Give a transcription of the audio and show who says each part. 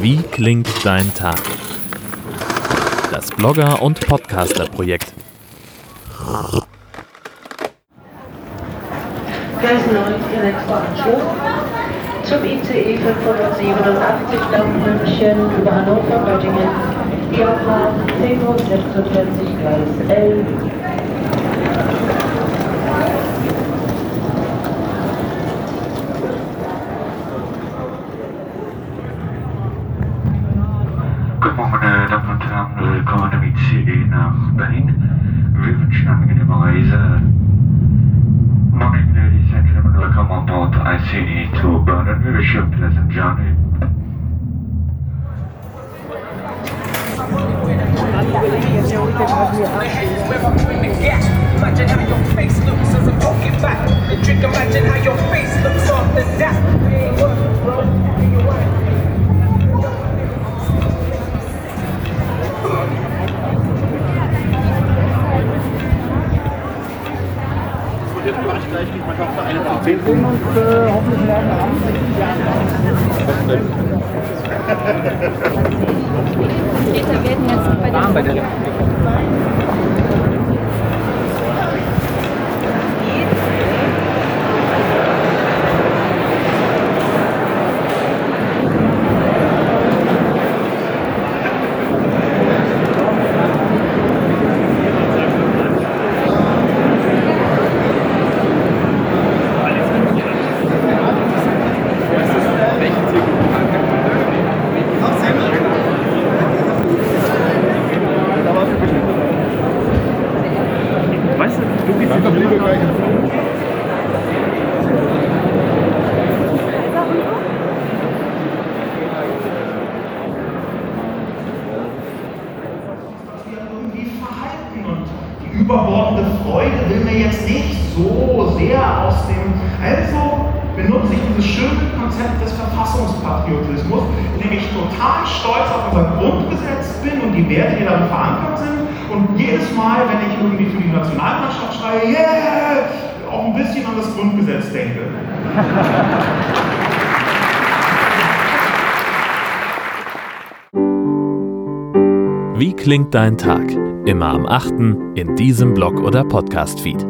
Speaker 1: Wie klingt dein Tag? Das Blogger- und Podcaster-Projekt.
Speaker 2: Gleis 9, Ihr nächster Anschluss zum ICE 587 nach München über Hannover, Göttingen, die Abfahrt 10.46 Uhr, Gleis 11.
Speaker 3: Morgen, meine Damen und Herren, willkommen im ICE nach Berlin. Wir wünschen angenehme Reise. Morning, ladies and gentlemen, welcome on board ICE to Berlin. We wish you a pleasant journey. The!
Speaker 4: Imagine how your face looks as I'm talking back. And drink, imagine how
Speaker 5: Wir sehen uns äh, hoffentlich morgen Abend.
Speaker 6: Vertreter werden jetzt bei
Speaker 5: Warm bei
Speaker 6: der
Speaker 7: überbordende Freude will mir jetzt nicht so sehr aus dem. Also benutze ich dieses schöne Konzept des Verfassungspatriotismus, in dem ich total stolz auf unser Grundgesetz bin und die Werte, die darin verankert sind. Und jedes Mal, wenn ich irgendwie für die Nationalmannschaft schreie, yeah, auch ein bisschen an das Grundgesetz denke.
Speaker 1: Wie klingt dein Tag? Immer am 8. in diesem Blog oder Podcast-Feed.